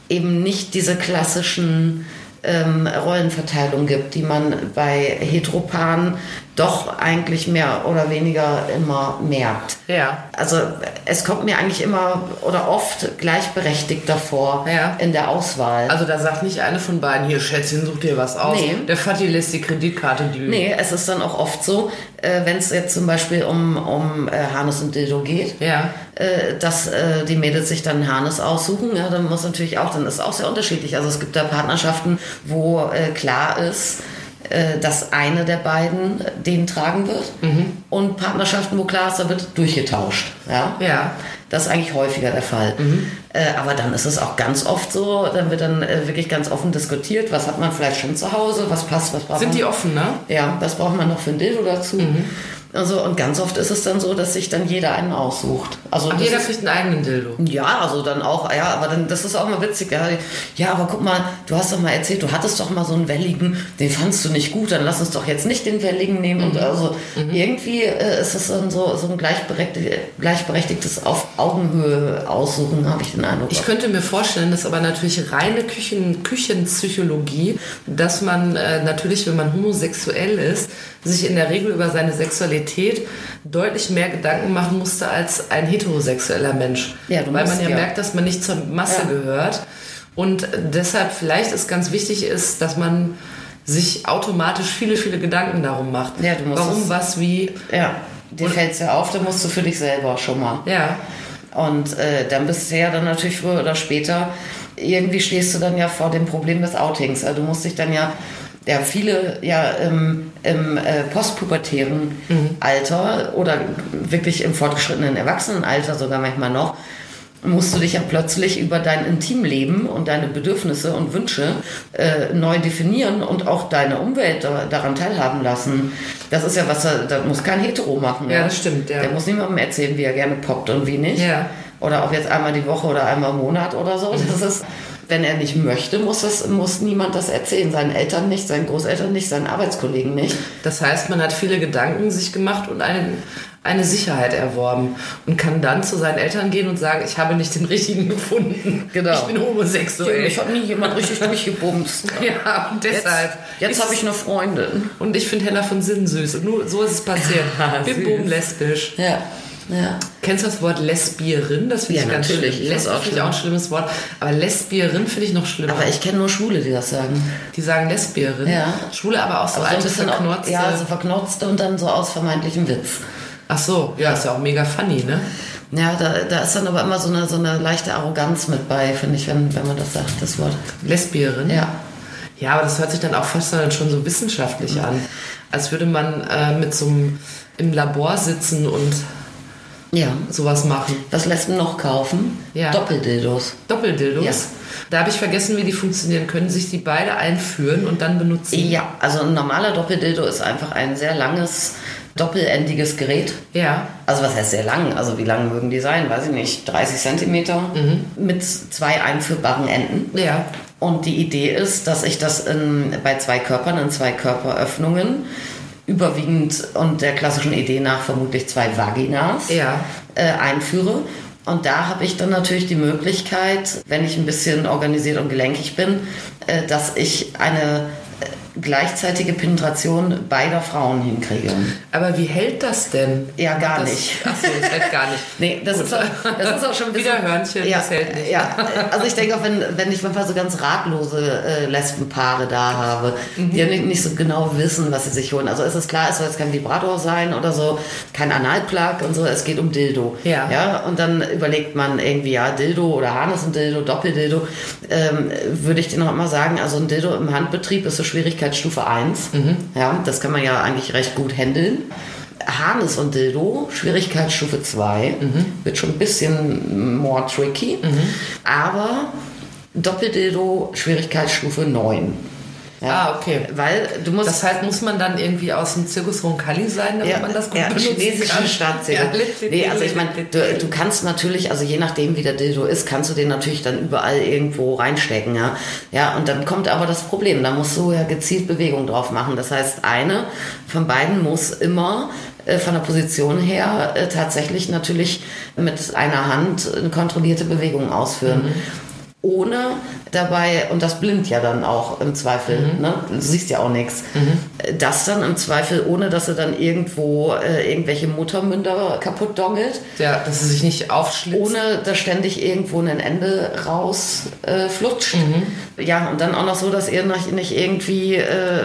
C: eben nicht diese klassischen ähm, Rollenverteilung gibt, die man bei Heteropaaren doch eigentlich mehr oder weniger immer merkt.
B: Ja.
C: Also es kommt mir eigentlich immer oder oft gleichberechtigt davor
B: Ja.
C: in der Auswahl.
B: Also da sagt nicht eine von beiden, hier Schätzchen, such dir was aus.
C: Nee.
B: Der Fatih lässt die Kreditkarte die
C: Nee, es ist dann auch oft so, äh, wenn es jetzt zum Beispiel um, um äh, Hannes und Dildo geht,
B: Ja.
C: äh, dass äh, die Mädels sich dann Hannes aussuchen. Ja, dann muss natürlich auch, dann ist es auch sehr unterschiedlich. Also es gibt da Partnerschaften, wo klar ist, dass eine der beiden den tragen wird. Und Partnerschaften, wo klar ist, da wird durchgetauscht. Ja.
B: Ja.
C: Das ist eigentlich häufiger der Fall. Äh, aber dann ist es auch ganz oft so, dann wird dann äh, wirklich ganz offen diskutiert, was hat man vielleicht schon zu Hause, was passt, was braucht
B: Sind
C: man.
B: die offen, ne?
C: Ja, was braucht man noch für ein Dildo dazu? Also, und ganz oft ist es dann so, dass sich dann jeder einen aussucht. Also
B: jeder kriegt einen eigenen Dildo.
C: ja, also dann auch, ja, aber dann, das ist auch mal witzig. Ja, ja, aber guck mal, du hast doch mal erzählt, du hattest doch mal so einen welligen, den fandst du nicht gut, dann lass uns doch jetzt nicht den welligen nehmen. Und also irgendwie äh, ist es dann so, so ein gleichberechtigtes, gleichberechtigtes auf Augenhöhe aussuchen, habe ich den Eindruck.
B: Ich könnte mir vorstellen, das ist aber natürlich reine Küchen, Küchenpsychologie, dass man äh, natürlich, wenn man homosexuell ist, sich in der Regel über seine Sexualität deutlich mehr Gedanken machen musste als ein heterosexueller Mensch.
C: Ja, du
B: Weil man ja,
C: ja.
B: merkt, dass man nicht zur Masse
C: Ja.
B: gehört. Und deshalb vielleicht ist ganz wichtig ist, dass man sich automatisch viele, viele Gedanken darum macht.
C: Ja, du musst
B: Warum, was, wie.
C: ja, dir fällt es ja auf, dann musst du für dich selber schon mal.
B: Ja.
C: Und äh, dann bist du ja dann natürlich früher oder später, irgendwie stehst du dann ja vor dem Problem des Outings. Also du musst dich dann ja, ja viele ja im, im äh, postpubertären Alter oder wirklich im fortgeschrittenen Erwachsenenalter sogar manchmal noch, musst du dich ja plötzlich über dein Intimleben und deine Bedürfnisse und Wünsche äh, neu definieren und auch deine Umwelt da, daran teilhaben lassen. Das ist ja was, da, muss kein Hetero machen.
B: Ja, das stimmt, ja.
C: Der muss niemandem erzählen, wie er gerne poppt und wie nicht.
B: Ja.
C: Oder ob jetzt einmal die Woche oder einmal im Monat oder so. Das ist, wenn er nicht möchte, muss, das, muss niemand das erzählen. Seinen Eltern nicht, seinen Großeltern nicht, seinen Arbeitskollegen nicht.
B: Das heißt, man hat viele Gedanken sich gemacht und eine, eine Sicherheit erworben und kann dann zu seinen Eltern gehen und sagen, ich habe nicht den richtigen gefunden.
C: Genau.
B: Ich bin homosexuell.
C: Ich habe nie jemand richtig durchgebumst.
B: ja, und
C: Jetzt,
B: deshalb.
C: jetzt
B: ist-
C: habe ich eine Freundin.
B: Und ich finde Hella von Sinn süß. Und nur so ist es passiert.
C: Ah,
B: Bim bum lesbisch.
C: Ja, ja.
B: Kennst du das Wort Lesbierin? Das finde
C: Ja,
B: ich ganz
C: natürlich.
B: schlimm.
C: Auch
B: finde ich auch ein schlimmes Wort. Aber Lesbierin finde ich noch schlimmer.
C: Aber ich kenne nur Schwule, die das sagen.
B: Die sagen Lesbierin.
C: Ja.
B: Schwule, aber auch so
C: Aber so ein
B: alte
C: bisschen
B: verknorzte.
C: ja, so verknotzte und dann so aus vermeintlichem Witz.
B: Ach so, ja, ist ja auch mega funny, ne?
C: Ja, da, da ist dann aber immer so eine, so eine leichte Arroganz mit bei, finde ich, wenn, wenn man das sagt, das Wort.
B: Lesbierin?
C: Ja.
B: Ja, aber das hört sich dann auch fast dann schon so wissenschaftlich an. Als würde man äh, mit so einem im Labor sitzen und
C: Ja.
B: sowas machen.
C: Was lässt man noch kaufen?
B: Ja.
C: Doppeldildos.
B: Doppeldildos.
C: Ja.
B: Da habe ich vergessen, wie die funktionieren. Können sich die beide einführen und dann benutzen?
C: Ja, also ein normaler Doppeldildo ist einfach ein sehr langes, doppelendiges Gerät.
B: Ja.
C: Also was heißt sehr lang? Also wie lang mögen die sein? Weiß ich nicht. 30 Zentimeter mit zwei einführbaren Enden.
B: Ja.
C: Und die Idee ist, dass ich das in, bei zwei Körpern, in zwei Körperöffnungen, überwiegend und der klassischen Idee nach vermutlich zwei Vaginas,
B: Ja.
C: äh, einführe. Und da habe ich dann natürlich die Möglichkeit, wenn ich ein bisschen organisiert und gelenkig bin, äh, dass ich eine gleichzeitige Penetration beider Frauen hinkriege.
B: Aber wie hält das denn?
C: Ja, gar
B: das,
C: nicht.
B: Ach so, das hält gar nicht.
C: Nee, das ist, auch, das ist auch schon ein bisschen.
B: Wieder Hörnchen,
C: ja,
B: das hält nicht.
C: Ja, also ich denke auch, wenn, wenn ich manchmal so ganz ratlose äh, Lesbenpaare da habe,
B: Mhm.
C: die ja nicht, nicht so genau wissen, was sie sich holen. Also ist es klar, es soll jetzt kein Vibrator sein oder so, kein Analplug und so, es geht um Dildo.
B: Ja.
C: ja. Und dann überlegt man irgendwie, ja, Dildo oder Harness und Dildo, Doppeldildo, ähm, würde ich dir noch immer sagen, also ein Dildo im Handbetrieb ist so Schwierigkeitsstufe 1.
B: Mhm.
C: Ja, das kann man ja eigentlich recht gut handeln. Harness und Dildo, Schwierigkeitsstufe 2,
B: Mhm.
C: wird schon ein bisschen more tricky. Aber Doppeldildo, Schwierigkeitsstufe 9.
B: Ah, okay.
C: Weil du musst.
B: Das heißt, muss man dann irgendwie aus dem Zirkus Roncalli sein, damit man das gut
C: ja,
B: benutzen
C: chinesische
B: kann? Ja,
C: nee, also ich meine, du, du kannst natürlich, also je nachdem wie der Dildo ist, kannst du den natürlich dann überall irgendwo reinstecken, ja. Ja, und dann kommt aber das Problem, da musst du ja gezielt Bewegung drauf machen. Das heißt, eine von beiden muss immer äh, von der Position her äh, tatsächlich natürlich mit einer Hand eine kontrollierte Bewegung ausführen. Ohne dabei, und das blindt ja dann auch im Zweifel,
B: Mhm.
C: ne? du siehst ja auch nichts, das dann im Zweifel, ohne dass sie dann irgendwo äh, irgendwelche Muttermünder kaputt dongelt,
B: Ja, dass sie sich nicht aufschlitzt.
C: ohne dass ständig irgendwo ein Ende raus äh, flutscht.
B: Mhm.
C: Ja, und dann auch noch so, dass ihr noch nicht irgendwie äh,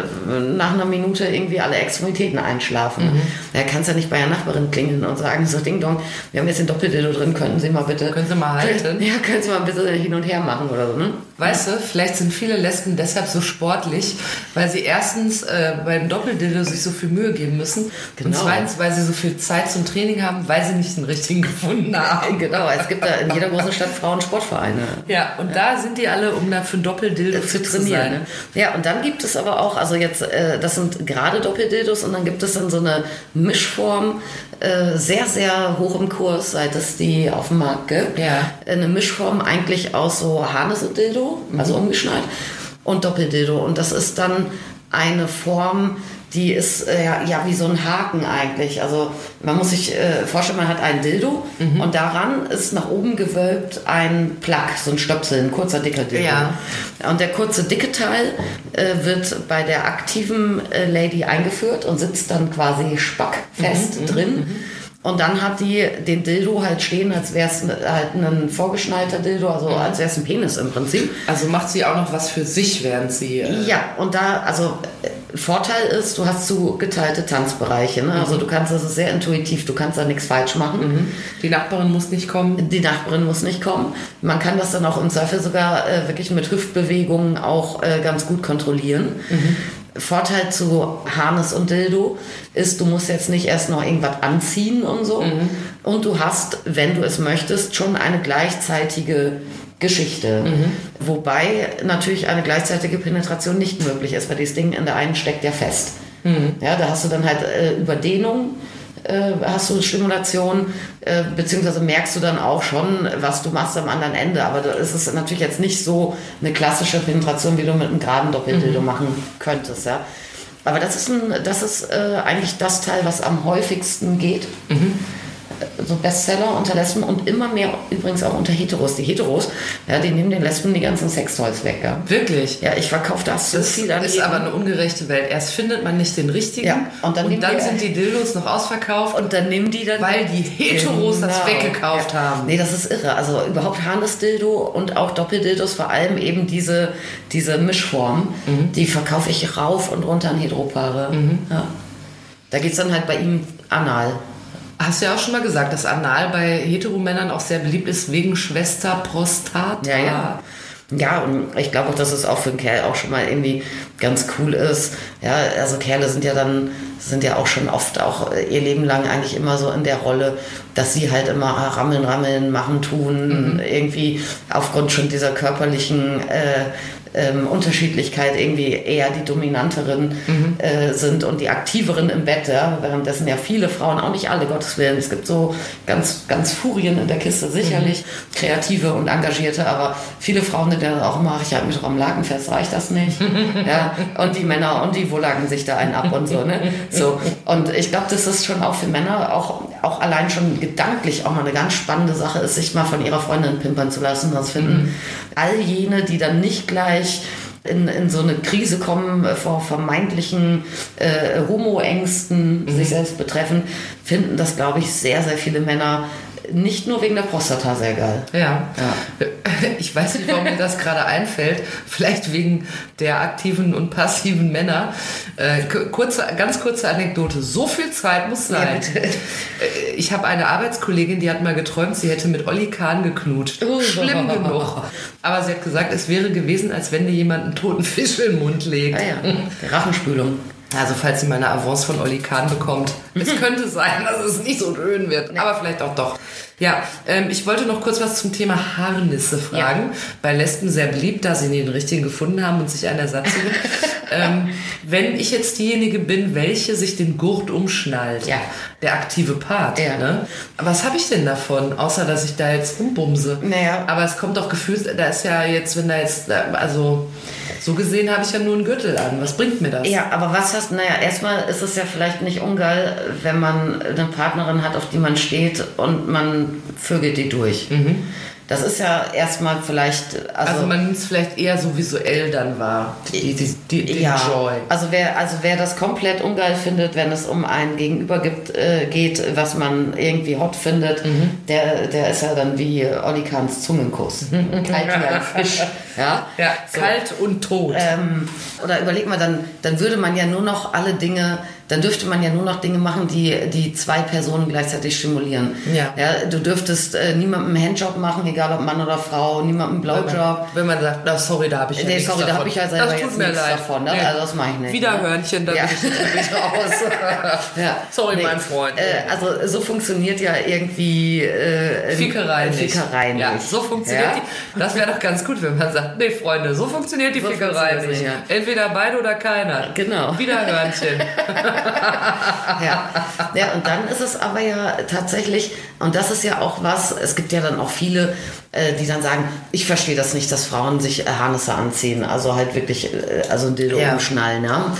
C: nach einer Minute irgendwie alle Extremitäten einschlafen.
B: Mhm.
C: Da kannst du ja nicht bei der Nachbarin klingeln und sagen, so Ding Dong, wir haben jetzt den Doppeldildo drin, könnten Sie mal bitte...
B: Können Sie mal halten?
C: Ja, können Sie mal bitte hin und her machen oder so, ne?
B: Weißt du, vielleicht sind viele Lesben deshalb so sportlich, weil sie erstens äh, beim Doppeldildo sich so viel Mühe geben müssen und
C: Genau.
B: zweitens, weil sie so viel Zeit zum Training haben, weil sie nicht den richtigen gefunden haben.
C: Genau, es gibt da in jeder großen Stadt Frauen-Sportvereine.
B: Ja, und da sind die alle, um da für ein Doppeldildo
C: zu
B: zu
C: trainieren.
B: sein.
C: Ne? Ja, und dann gibt es aber auch, also jetzt, äh, das sind gerade Doppeldildos und dann gibt es dann so eine Mischform, äh, sehr, sehr hoch im Kurs, seit es die auf dem Markt gibt.
B: Ja.
C: Eine Mischform eigentlich aus so Harness und Dildo, also umgeschnallt, und Doppeldildo. Und das ist dann eine Form, die ist äh, ja, wie so ein Haken eigentlich. Also man muss sich äh, vorstellen, man hat ein Dildo und daran ist nach oben gewölbt ein Plug, so ein Stöpsel, ein kurzer dicker Dildo.
B: Ja.
C: Und der kurze dicke Teil äh, wird bei der aktiven äh, Lady eingeführt und sitzt dann quasi spackfest drin. Und dann hat die den Dildo halt stehen, als wäre es halt ein vorgeschnallter Dildo, also als wäre es ein Penis im Prinzip.
B: Also macht sie auch noch was für sich, während sie. Äh,
C: Ja, und da, also äh, Vorteil ist, du hast so geteilte Tanzbereiche. Ne? Also du kannst, das ist sehr intuitiv, du kannst da nichts falsch machen.
B: die Nachbarin muss nicht kommen.
C: Die Nachbarin muss nicht kommen. Man kann das dann auch im Zweifel sogar äh, wirklich mit Hüftbewegungen auch äh, ganz gut kontrollieren. Vorteil zu Harness und Dildo ist, du musst jetzt nicht erst noch irgendwas anziehen und so. Und du hast, wenn du es möchtest, schon eine gleichzeitige Geschichte. Wobei natürlich eine gleichzeitige Penetration nicht möglich ist, weil dieses Ding in der einen steckt ja fest. Ja, da hast du dann halt äh, Überdehnung äh, hast du Stimulation, äh, beziehungsweise merkst du dann auch schon, was du machst am anderen Ende. Aber da ist es natürlich jetzt nicht so eine klassische Penetration, wie du mit einem geraden Doppeldildo machen könntest. Ja. Aber das ist, ein, das ist äh, eigentlich das Teil, was am häufigsten geht. Äh, So Bestseller unter Lesben und immer mehr übrigens auch unter Heteros. Die Heteros, ja, die nehmen den Lesben die ganzen Sextoys weg. Ja,
B: Wirklich.
C: ja ich verkaufe das so
B: Das
C: viel
B: ist
C: daneben.
B: aber eine ungerechte Welt. Erst findet man nicht den richtigen
C: Ja, und dann nehmen die-
B: sind die Dildos noch ausverkauft,
C: und dann nehmen die dann
B: weil die Heteros das
C: Genau.
B: weggekauft
C: ja.
B: haben.
C: Nee, das ist irre. Also überhaupt Harness-Dildo und auch Doppeldildos, vor allem eben diese, diese Mischform,
B: Mhm.
C: die verkaufe ich rauf und runter an Heteropaare.
B: Mhm.
C: Ja. Da geht es dann halt bei ihm anal.
B: Hast du ja auch schon mal gesagt, dass Anal bei Heteromännern auch sehr beliebt ist wegen Schwester Prostata.
C: Ja, ja. Ja, und ich glaube auch, dass es auch für einen Kerl auch schon mal irgendwie ganz cool ist. Ja, also Kerle sind ja dann, sind ja auch schon oft auch äh, ihr Leben lang eigentlich immer so in der Rolle, dass sie halt immer rammeln, rammeln, machen, tun, irgendwie aufgrund schon dieser körperlichen äh, ähm, Unterschiedlichkeit irgendwie eher die dominanteren äh, sind und die aktiveren im Bett, ja? währenddessen ja viele Frauen, auch nicht alle, Gottes Willen, es gibt so ganz, ganz Furien in der Kiste, sicherlich kreative und engagierte, aber viele Frauen sind ja auch immer, ach, ich halte mich doch am Laken fest, reicht das nicht? ja, und die Männer, und die wohlagen sich da einen ab und so, ne? So, und ich glaube, das ist schon auch für Männer auch, auch allein schon gedanklich auch mal eine ganz spannende Sache ist, sich mal von ihrer Freundin pimpern zu lassen. Das finden all jene, die dann nicht gleich in, in so eine Krise kommen äh, vor vermeintlichen äh, Homo-Ängsten sich selbst betreffen, finden das, glaube ich, sehr, sehr viele Männer nicht nur wegen der Prostata sehr geil.
B: Ja. Ich weiß nicht, warum mir das gerade einfällt. Vielleicht wegen der aktiven und passiven Männer. Äh, kurze, ganz kurze Anekdote. So viel Zeit muss sein.
C: bitte.
B: Äh, ich habe eine Arbeitskollegin, die hat mal geträumt, sie hätte mit Olli Kahn geknutscht.
C: Oh.
B: Schlimm genug. Aber sie hat gesagt, es wäre gewesen, als wenn dir jemand einen toten Fisch in den Mund legt.
C: Ja, ja. Rachenspülung.
B: Also falls sie mal eine Avance von Olli Kahn bekommt. Es könnte sein, dass es nicht so schön wird, aber vielleicht auch doch. Ja, ähm, ich wollte noch kurz was zum Thema Harnisse fragen. Bei Lesben sehr beliebt, da sie nie den richtigen gefunden haben und sich einen Ersatz suchen. ähm, wenn ich jetzt diejenige bin, welche sich den Gurt umschnallt,
C: Ja.
B: Der aktive Part,
C: Ja.
B: ne? was habe ich denn davon, außer dass ich da jetzt rumbumse?
C: Naja.
B: Aber es kommt doch gefühlt, da ist ja jetzt, wenn da jetzt, also so gesehen habe ich ja nur einen Gürtel an. Was bringt mir das?
C: Ja, aber was hast naja, erstmal ist es ja vielleicht nicht ungeil, wenn man eine Partnerin hat, auf die man steht und man vögelt die durch. Das ist ja erstmal vielleicht, also,
B: Also, man nimmt es vielleicht eher so visuell dann wahr. Die, die, die, den
C: ja,
B: Joy.
C: also wer, also wer das komplett ungeil findet, wenn es um ein Gegenüber gibt, äh, geht, was man irgendwie hot findet,
B: Mhm.
C: der, der ist ja dann wie Olli Kahns Zungenkuss. Kalt wie ein Fisch. Ja,
B: Ja,
C: So.
B: kalt und tot.
C: Ähm, oder überleg mal, dann, dann würde man ja nur noch alle Dinge, dann dürfte man ja nur noch Dinge machen, die, die zwei Personen gleichzeitig stimulieren.
B: Ja.
C: ja du dürftest äh, niemandem einen Handjob machen, egal ob Mann oder Frau, niemandem einen Blowjob.
B: Wenn man sagt, na, sorry, da habe ich ja
C: Nee,
B: nichts
C: sorry, da
B: davon.
C: habe ich ja selber
B: das tut
C: jetzt
B: mir
C: nichts
B: leid.
C: davon. Ne?
B: Nee.
C: Also das mache ich nicht.
B: Wieder
C: ne?
B: Hörnchen, da
C: ja.
B: bin ich
C: bin ich raus. ja.
B: Sorry, mein Freund.
C: Äh, also so funktioniert ja irgendwie äh,
B: Fickerei nicht.
C: Fickerei nicht.
B: Ja, so funktioniert
C: Ja?
B: die. Das wäre doch ganz gut, wenn man sagt, nee, Freunde, so funktioniert die
C: So
B: Fickerei nicht.
C: ja.
B: Entweder beide oder keiner.
C: Genau.
B: Wiederhörnchen.
C: ja. ja, und dann ist es aber ja tatsächlich, und das ist ja auch was, es gibt ja dann auch viele, äh, die dann sagen, ich verstehe das nicht, dass Frauen sich äh, Harnisse anziehen, also halt wirklich, äh, also ein Dildo
B: Ja.
C: umschnallen, ja.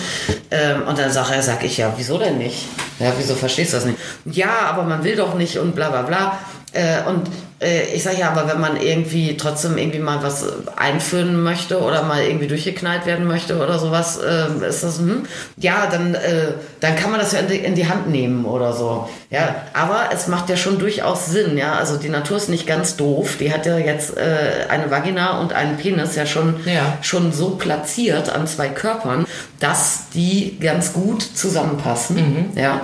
C: Ähm, und dann sag, sag ich, ja, wieso denn nicht? Ja, wieso verstehst du das nicht? Ja, aber man will doch nicht und bla bla bla. Äh, und äh, ich sage ja, aber wenn man irgendwie trotzdem irgendwie mal was einführen möchte oder mal irgendwie durchgeknallt werden möchte oder sowas, äh, ist das, hm? ja, dann, äh, dann kann man das ja in die, in die Hand nehmen oder so. Ja, aber es macht ja schon durchaus Sinn, ja. Also die Natur ist nicht ganz doof. Die hat ja jetzt äh, eine Vagina und einen Penis ja schon,
B: Ja.
C: schon so platziert an zwei Körpern, dass die ganz gut zusammenpassen, ja.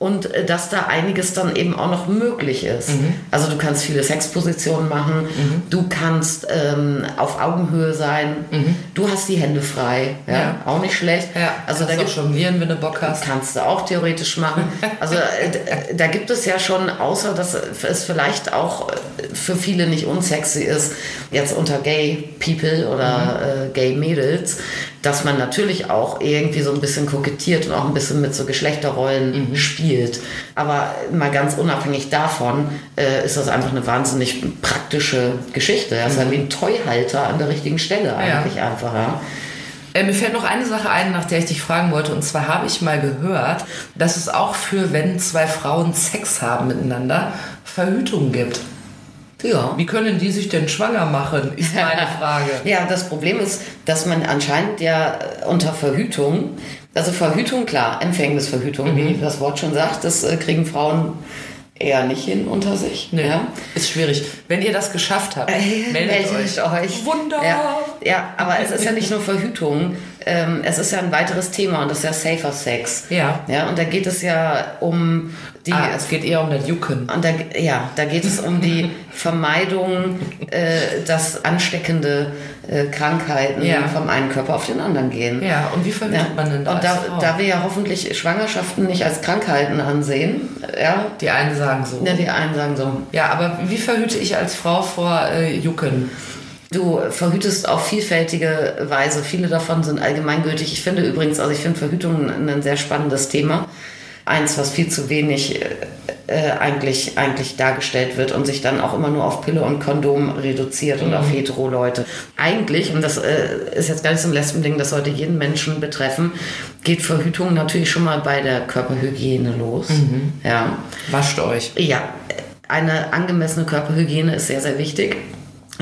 C: Und äh, dass da einiges dann eben auch noch möglich ist. Also du kannst viele Sexpositionen machen, du kannst ähm, auf Augenhöhe sein, du hast die Hände frei, ja,
B: Ja.
C: auch nicht schlecht.
B: Ja,
C: also da
B: kannst
C: gibt
B: auch jonglieren, wenn du Bock hast.
C: Kannst du auch theoretisch machen. Also äh, da gibt es ja schon, außer dass es vielleicht auch äh, für viele nicht unsexy ist, jetzt unter Gay People oder äh, Gay Mädels, dass man natürlich auch irgendwie so ein bisschen kokettiert und auch ein bisschen mit so Geschlechterrollen spielt. Aber mal ganz unabhängig davon äh, ist das einfach eine wahnsinnig praktische Geschichte. Das ist ja wie ein Toyhalter an der richtigen Stelle eigentlich einfach. Ja.
B: Äh, mir fällt noch eine Sache ein, nach der ich dich fragen wollte. Und zwar habe ich mal gehört, dass es auch für, wenn zwei Frauen Sex haben miteinander, Verhütung gibt.
C: Ja.
B: Wie können die sich denn schwanger machen, ist meine Frage.
C: Ja, das Problem ist, dass man anscheinend ja äh, unter Verhütung, also Verhütung, klar, Empfängnisverhütung, wie
B: Mhm.
C: das Wort schon sagt, das äh, kriegen Frauen eher nicht hin unter sich.
B: Nee,
C: Ja.
B: ist schwierig. Wenn ihr das geschafft habt,
C: Äh,
B: meldet, euch.
C: euch.
B: Wunder!
C: Ja, ja, aber es ist ja nicht nur Verhütung, ähm, es ist ja ein weiteres Thema und das ist ja Safer Sex.
B: Ja.
C: Ja, und da geht es ja um die
B: Ah, es geht eher um das Jucken.
C: und da, ja, da geht es um die Vermeidung, äh, dass ansteckende äh, Krankheiten
B: Ja.
C: vom einen Körper auf den anderen gehen.
B: Ja, und wie verhütet
C: Ja.
B: man denn da
C: Und da,
B: Frau?
C: da wir ja hoffentlich Schwangerschaften nicht als Krankheiten ansehen, ja,
B: Die einen sagen so.
C: ja die einen sagen so,
B: Ja, aber wie verhüte ich als Frau vor äh, Jucken?
C: Du verhütest auf vielfältige Weise. Viele davon sind allgemeingültig. Ich finde übrigens, also ich finde Verhütung ein, sehr spannendes Thema. Eins, was viel zu wenig äh, äh, eigentlich, eigentlich dargestellt wird und sich dann auch immer nur auf Pille und Kondom reduziert und auf Hetero-Leute. Eigentlich, und das äh, ist jetzt gar nicht so ein Lesben-Ding, das sollte jeden Menschen betreffen, geht Verhütung natürlich schon mal bei der Körperhygiene los. Ja.
B: Wascht euch.
C: Ja, eine angemessene Körperhygiene ist sehr, sehr wichtig.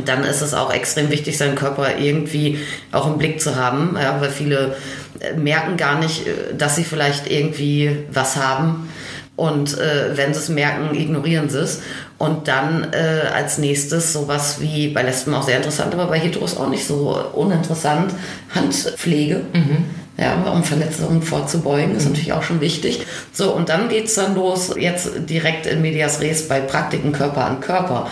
C: Dann ist es auch extrem wichtig, seinen Körper irgendwie auch im Blick zu haben, ja, weil viele äh, merken gar nicht, äh, dass sie vielleicht irgendwie was haben. Und äh, wenn sie es merken, ignorieren sie es. Und dann äh, als nächstes sowas wie bei Lesben auch sehr interessant, aber bei Heteros auch nicht so uninteressant, Handpflege. Ja, um Verletzungen vorzubeugen, ist natürlich auch schon wichtig. So, und dann geht's dann los, jetzt direkt in Medias Res bei Praktiken Körper an Körper.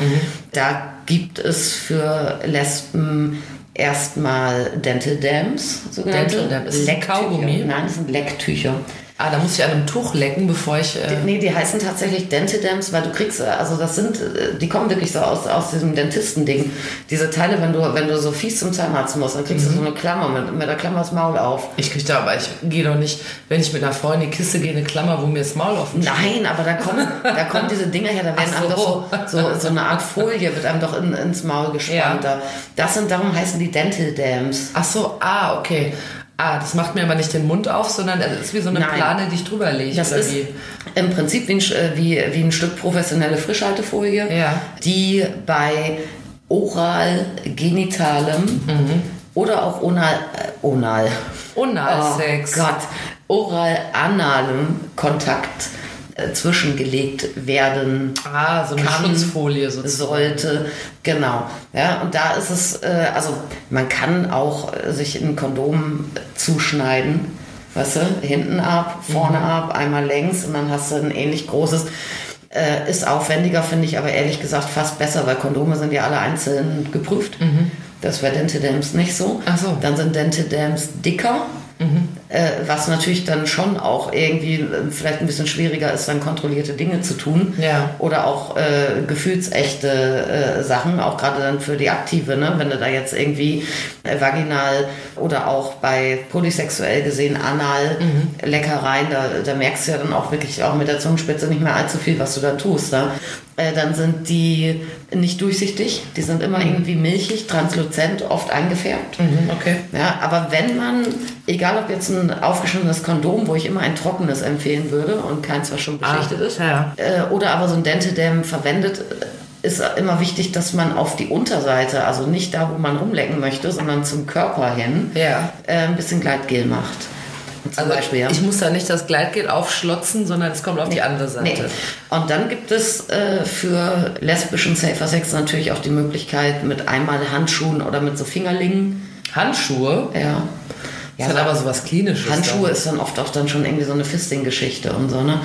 C: Da gibt es für Lesben erstmal Dental Dams, sogenannte
B: Dental Dam, ist das ein
C: Lecktücher.
B: Kaugummi?
C: Nein, das sind Lecktücher.
B: Ah, da muss ich an einem Tuch lecken, bevor ich. Äh,
C: Nee, die heißen tatsächlich Dental Dams, weil du kriegst, äh, also das sind, äh, die kommen wirklich so aus, aus diesem Dentistending. Diese Teile, wenn du, wenn du so fies zum Zahnarzt musst, dann kriegst du so eine Klammer, mit, mit der Klammer das Maul auf.
B: ich krieg da, aber ich gehe doch nicht, wenn ich mit einer Frau in die Kiste gehe, eine Klammer, wo mir das Maul offen steht.
C: Nein, aber da kommen, da kommen diese Dinger her, da werden
B: Ach
C: einem
B: so.
C: doch so, so, so eine Art Folie wird einem doch in, ins Maul gespannt.
B: Ja.
C: Da. Das sind, darum heißen die Dental Dams.
B: Ach so, ah, okay. Ah, das macht mir aber nicht den Mund auf, sondern es ist wie so eine
C: Nein.
B: Plane, die ich drüber lege.
C: Das ist
B: wie?
C: im Prinzip wie ein, äh, wie, wie ein Stück professionelle Frischhaltefolie,
B: Ja.
C: die bei oral genitalem
B: Mhm.
C: oder auch onal, äh, onal.
B: Onalsex.
C: Oh Gott, oral analem Kontakt äh, zwischengelegt werden
B: Ah, so eine
C: kann,
B: Schutzfolie sozusagen.
C: sollte. Genau. Ja, und da ist es, äh, also man kann auch äh, sich ein Kondom zuschneiden. Weißt du, hinten ab, vorne
B: Mhm.
C: ab, einmal längs und dann hast du ein ähnlich großes. Äh, ist aufwendiger, finde ich aber ehrlich gesagt fast besser, weil Kondome sind ja alle einzeln geprüft. Das wäre Dentedams nicht so.
B: Mhm. Ach so. Mhm.
C: Dann sind Dentedams dicker. Äh, was natürlich dann schon auch irgendwie äh, vielleicht ein bisschen schwieriger ist, dann kontrollierte Dinge zu tun.
B: Ja.
C: Oder auch äh, gefühlsechte äh, Sachen, auch gerade dann für die Aktive, ne? wenn du da jetzt irgendwie äh, vaginal oder auch bei polysexuell gesehen anal Leckereien, da, da merkst du ja dann auch wirklich auch mit der Zungenspitze nicht mehr allzu viel, was du da tust. Ne? Äh, dann sind die nicht durchsichtig, die sind immer irgendwie milchig, transluzent, oft eingefärbt.
B: Mhm, okay.
C: Ja, aber wenn man, egal ob jetzt ein aufgeschnittenes Kondom, wo ich immer ein trockenes empfehlen würde und keins, was schon beschichtet ist,
B: ja.
C: äh, oder aber so ein Dentedam verwendet, äh, ist immer wichtig, dass man auf die Unterseite, also nicht da, wo man rumlecken möchte, sondern zum Körper hin,
B: Ja.
C: äh, ein bisschen Gleitgel macht. Zum
B: Also
C: Beispiel, ja.
B: ich muss da nicht das Gleitgel aufschlotzen, sondern es kommt auf die andere Seite.
C: Nee. Und dann gibt es äh, für lesbischen Safer Sex natürlich auch die Möglichkeit mit einmal Handschuhen oder mit so Fingerlingen.
B: Handschuhe?
C: Ja.
B: Das hat aber sowas Klinisches.
C: Handschuhe
B: dann.
C: ist dann oft auch dann schon irgendwie so eine Fisting-Geschichte und so, ne?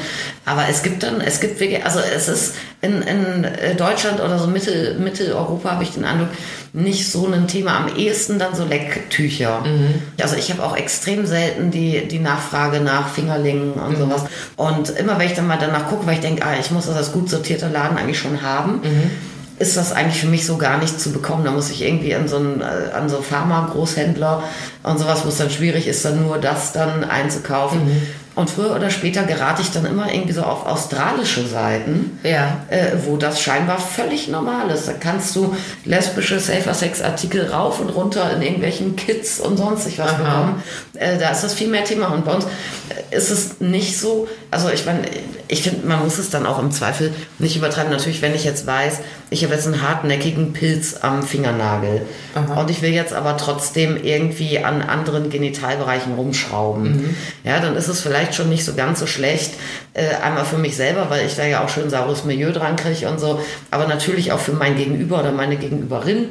C: Aber es gibt dann, es gibt wirklich, also es ist in, in Deutschland oder so Mittel, Mitteleuropa habe ich den Eindruck, nicht so ein Thema. Am ehesten dann so Lecktücher. Also ich habe auch extrem selten die, die Nachfrage nach Fingerlingen und sowas. Und immer wenn ich dann mal danach gucke, weil ich denke, ah, ich muss das als gut sortierter Laden eigentlich schon haben, ist das eigentlich für mich so gar nicht zu bekommen. Da muss ich irgendwie an so einen, äh, an so Pharma-Großhändler und sowas, wo es dann schwierig ist, dann nur das dann einzukaufen. Und früher oder später gerate ich dann immer irgendwie so auf australische Seiten,
B: Ja.
C: äh, wo das scheinbar völlig normal ist. Da kannst du lesbische Safer-Sex-Artikel rauf und runter in irgendwelchen Kits und sonstig was
B: Aha.
C: bekommen. Äh, da ist das viel mehr Thema. Und bei uns äh, ist es nicht so, also ich meine, ich finde, man muss es dann auch im Zweifel nicht übertreiben. Natürlich, wenn ich jetzt weiß, ich habe jetzt einen hartnäckigen Pilz am Fingernagel und ich will jetzt aber trotzdem irgendwie an anderen Genitalbereichen rumschrauben, ja, dann ist es vielleicht schon nicht so ganz so schlecht. Äh, einmal für mich selber, weil ich da ja auch schön saures Milieu dran kriege und so, aber natürlich auch für mein Gegenüber oder meine Gegenüberin,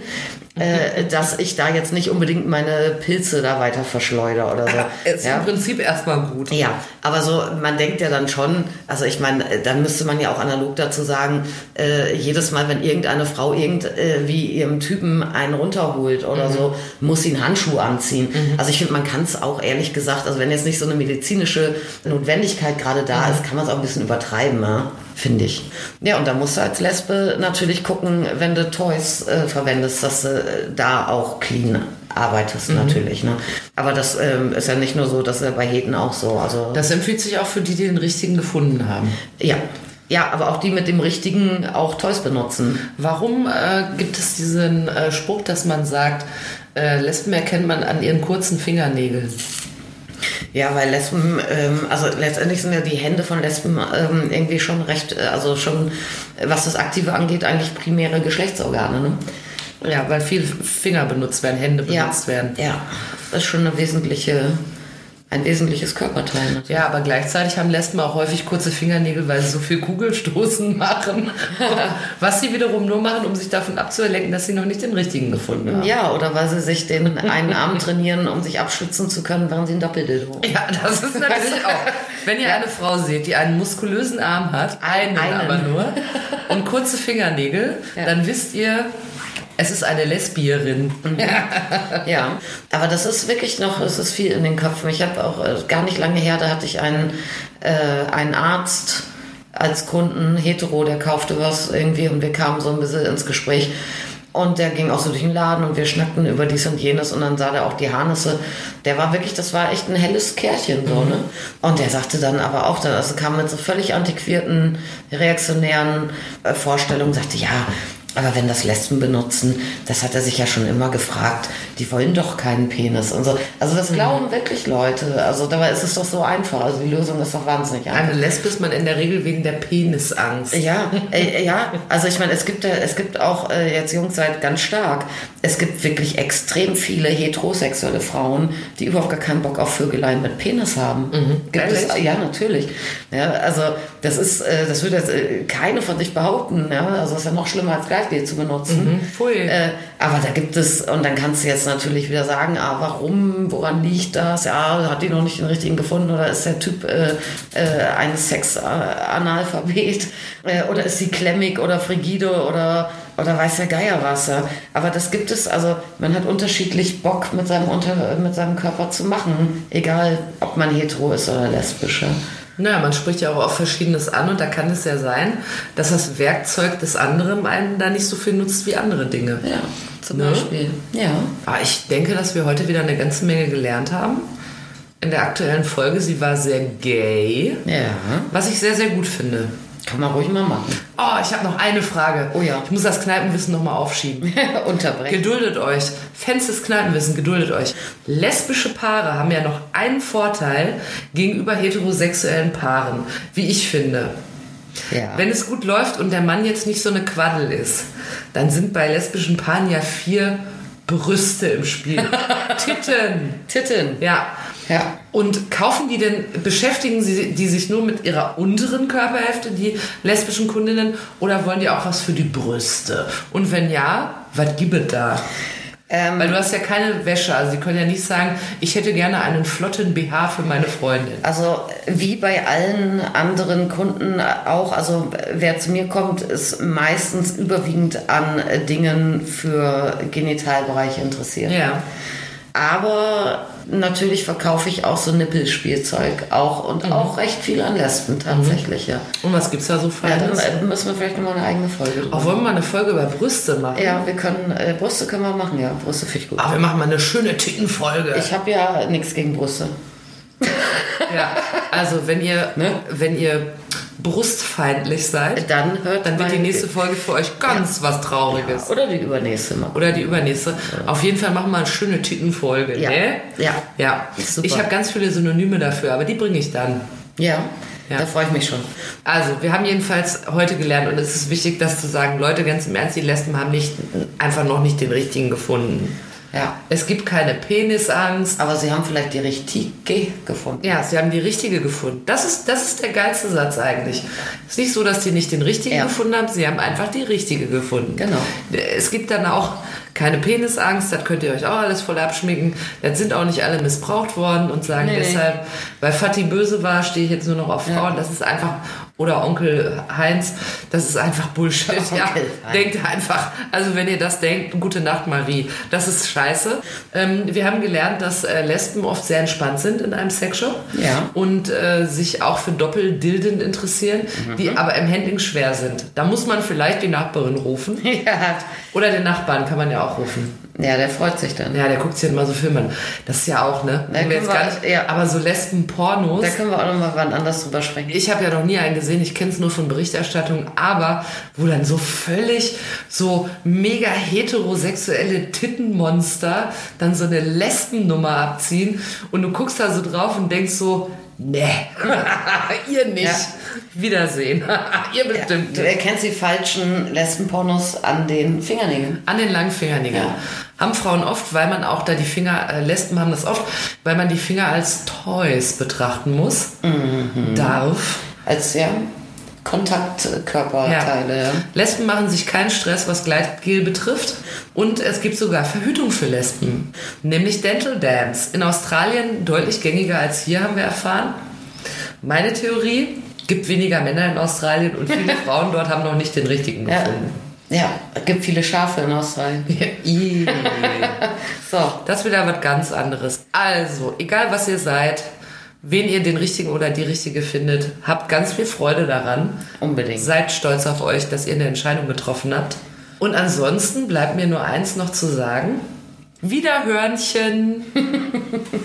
C: äh, dass ich da jetzt nicht unbedingt meine Pilze da weiter verschleuder oder so.
B: Ist im Prinzip erstmal gut.
C: Ja, aber so, man denkt ja dann schon, also ich meine, dann müsste man ja auch analog dazu sagen, äh, jedes Mal, wenn irgendeine Frau irgendwie äh, ihrem Typen einen runterholt oder so, muss sie einen Handschuh anziehen. Also ich finde, man kann es auch ehrlich gesagt, also wenn jetzt nicht so eine medizinische Notwendigkeit gerade da ist, kann man es auch ein bisschen übertreiben, ja? Finde ich. Ja, und da musst du als Lesbe natürlich gucken, wenn du Toys äh, verwendest, dass du äh, da auch clean arbeitest natürlich. Ne? Aber das ähm, ist ja nicht nur so, das ist ja bei Heten auch so. Also
B: Das empfiehlt sich auch für die, die den richtigen gefunden haben.
C: ja. Ja, aber auch die mit dem richtigen auch Toys benutzen.
B: Warum äh, gibt es diesen äh, Spruch, dass man sagt, äh, Lesben erkennt man an ihren kurzen Fingernägeln?
C: Ja, weil Lesben, ähm, also letztendlich sind ja die Hände von Lesben ähm, irgendwie schon recht, äh, also schon, was das Aktive angeht, eigentlich primäre Geschlechtsorgane. Ne?
B: Ja, weil viel Finger benutzt werden, Hände benutzt werden.
C: Ja, das ist schon eine wesentliche, ein wesentliches Körperteil. Natürlich.
B: Ja, aber gleichzeitig haben Lesben auch häufig kurze Fingernägel, weil sie so viel Kugelstoßen machen. Was sie wiederum nur machen, um sich davon abzulenken, dass sie noch nicht den richtigen gefunden haben.
C: Ja, oder weil sie sich den einen Arm trainieren, um sich abschützen zu können, während sie ein Doppeldildo.
B: Ja, das ist natürlich auch. Wenn ihr eine Frau seht, die einen muskulösen Arm hat, einen,
C: Einen.
B: aber nur, und kurze Fingernägel,
C: Ja.
B: dann wisst ihr, es ist eine Lesbierin.
C: Ja, aber das ist wirklich noch, es ist viel in den Köpfen. Ich habe auch äh, gar nicht lange her, da hatte ich einen, äh, einen Arzt als Kunden, hetero, der kaufte was irgendwie und wir kamen so ein bisschen ins Gespräch. Und der ging auch so durch den Laden und wir schnackten über dies und jenes und dann sah der auch die Harnisse. Der war wirklich, das war echt ein helles Kerlchen so, ne? Und der sagte dann aber auch dann, also kam mit so völlig antiquierten, reaktionären äh, Vorstellungen, sagte, ja, Aber wenn das Lesben benutzen, das hat er sich ja schon immer gefragt, die wollen doch keinen Penis und so. Also das glauben wirklich Leute. Also dabei ist es doch so einfach. Also die Lösung ist doch wahnsinnig einfach.
B: Eine Lesbe ist man in der Regel wegen der Penisangst.
C: Ja, äh, ja, also ich meine, es gibt, es gibt auch, äh, jetzt Jungs seid ganz stark, es gibt wirklich extrem viele heterosexuelle Frauen, die überhaupt gar keinen Bock auf Vögeleien mit Penis haben. Gibt es, ja, natürlich. Ja, also das ist, äh, das würde jetzt äh, keine von sich behaupten. Ja? Also es ist ja noch schlimmer als Gleitgel zu benutzen.
B: pfui.
C: Äh, aber da gibt es, und dann kannst du jetzt natürlich wieder sagen, ah, warum, woran liegt das? Ja, hat die noch nicht den richtigen gefunden oder ist der Typ äh, äh, ein Sex-Analphabet? Äh, oder ist sie klemmig oder frigide oder, oder weiß der Geier was? Ja? Aber das gibt es, also man hat unterschiedlich Bock mit seinem, Unter mit seinem Körper zu machen, egal ob man hetero ist oder lesbisch. Ja.
B: Naja, man spricht ja auch auf Verschiedenes an und da kann es ja sein, dass das Werkzeug des anderen einen da nicht so viel nutzt wie andere Dinge.
C: Ja, zum
B: Ne?
C: Beispiel. Ja.
B: Aber ich denke, dass wir heute wieder eine ganze Menge gelernt haben. In der aktuellen Folge, sie war sehr gay,
C: Ja.
B: was ich sehr, sehr gut finde.
C: Kann man ruhig mal machen.
B: Oh, ich habe noch eine Frage.
C: Oh ja.
B: Ich muss das Kneipenwissen nochmal aufschieben.
C: Unterbrechen.
B: Geduldet euch. Fans des Kneipenwissen, geduldet euch. Lesbische Paare haben ja noch einen Vorteil gegenüber heterosexuellen Paaren, wie ich finde.
C: Ja.
B: Wenn es gut läuft und der Mann jetzt nicht so eine Quaddel ist, dann sind bei lesbischen Paaren ja vier Brüste im Spiel. Titten.
C: Titten.
B: Ja.
C: Ja.
B: Und kaufen die denn, beschäftigen sie die sich nur mit ihrer unteren Körperhälfte, die lesbischen Kundinnen, oder wollen die auch was für die Brüste? Und wenn ja, was gibt es da?
C: Ähm,
B: Weil du hast ja keine Wäsche, also sie können ja nicht sagen, ich hätte gerne einen flotten BH für meine Freundin.
C: Also wie bei allen anderen Kunden auch, also wer zu mir kommt, ist meistens überwiegend an Dingen für Genitalbereiche interessiert.
B: Ja.
C: Aber natürlich verkaufe ich auch so Nippelspielzeug auch und auch recht viel an Lesben tatsächlich, ja.
B: Und was gibt's da so
C: Ja, dann äh, müssen wir vielleicht nochmal eine eigene Folge drüber
B: Auch wollen wir mal eine Folge über Brüste machen?
C: Ja, wir können, äh, Brüste können wir machen, ja. Brüste finde ich gut.
B: Aber wir machen mal eine schöne Tittenfolge.
C: Ich habe ja nichts gegen Brüste.
B: Ja, also wenn ihr,
C: Ne?
B: wenn ihr brustfeindlich seid,
C: Dann hört
B: dann wird die nächste Folge für euch ganz was Trauriges.
C: Oder die übernächste Mal.
B: Oder die übernächste. Auf jeden Fall machen wir eine schöne Tittenfolge,
C: Ja.
B: ne?
C: Ja.
B: Ja.
C: Super.
B: Ich habe ganz viele Synonyme dafür, aber die bringe ich dann.
C: Ja,
B: Ja.
C: da freue ich mich schon.
B: Also, wir haben jedenfalls heute gelernt und es ist wichtig, das zu sagen. Leute, ganz im Ernst, die Lesben haben nicht, einfach noch nicht den richtigen gefunden.
C: Ja.
B: Es gibt keine Penisangst.
C: Aber Sie haben vielleicht die richtige gefunden.
B: Ja, sie haben die richtige gefunden. Das ist, das ist der geilste Satz eigentlich. Es ist nicht so, dass sie nicht den richtigen
C: Ja.
B: gefunden haben, sie haben einfach die richtige gefunden.
C: Genau.
B: Es gibt dann auch keine Penisangst, das könnt ihr euch auch alles voll abschminken. Das sind auch nicht alle missbraucht worden und sagen
C: Nee, nee.
B: deshalb, weil Fatih böse war, stehe ich jetzt nur noch auf Frauen. Das ist einfach, oder Onkel Heinz, das ist einfach Bullshit. Ja, denkt einfach, also wenn ihr das denkt, gute Nacht Marie, das ist scheiße. Ähm, wir haben gelernt, dass äh, Lesben oft sehr entspannt sind in einem Sexshop
C: Ja.
B: und äh, sich auch für Doppeldilden interessieren,
C: Mhm.
B: die aber im Handling schwer sind. Da muss man vielleicht die Nachbarin rufen
C: Ja.
B: oder den Nachbarn kann man ja auch rufen.
C: Ja, der freut sich dann.
B: Ja, der guckt sich immer so Filme an. Das ist ja auch, ne?
C: Da
B: wir jetzt
C: wir-
B: gar nicht,
C: ja.
B: Aber so Lesben-Pornos.
C: Da können wir auch noch mal wann anders drüber sprechen.
B: Ich habe ja noch nie einen gesehen, ich kenne es nur von Berichterstattung, aber wo dann so völlig so mega heterosexuelle Tittenmonster dann so eine Lesbennummer abziehen und du guckst da so drauf und denkst so, nee, ihr nicht.
C: Ja.
B: Wiedersehen. ihr bestimmt
C: Du
B: nicht.
C: erkennst die falschen Lesbenpornos an den Fingernägeln.
B: An den langen Fingernägeln.
C: Ja.
B: Haben Frauen oft, weil man auch da die Finger, äh, Lesben haben das oft, weil man die Finger als Toys betrachten muss.
C: Mhm.
B: Darf.
C: Als ja, Kontaktkörperteile. Ja.
B: Lesben machen sich keinen Stress, was Gleitgel betrifft. Und es gibt sogar Verhütung für Lesben, nämlich Dental Dams. In Australien deutlich gängiger als hier, haben wir erfahren. Meine Theorie, gibt weniger Männer in Australien und viele Frauen dort haben noch nicht den richtigen
C: Ja.
B: gefunden.
C: ja, es gibt viele Schafe in Australien. So,
B: Das ist wieder was ganz anderes. Also, egal was ihr seid, wen ihr den richtigen oder die richtige findet, habt ganz viel Freude daran.
C: unbedingt.
B: Seid stolz auf euch, dass ihr eine Entscheidung getroffen habt. Und ansonsten bleibt mir nur eins noch zu sagen. Wiederhörnchen.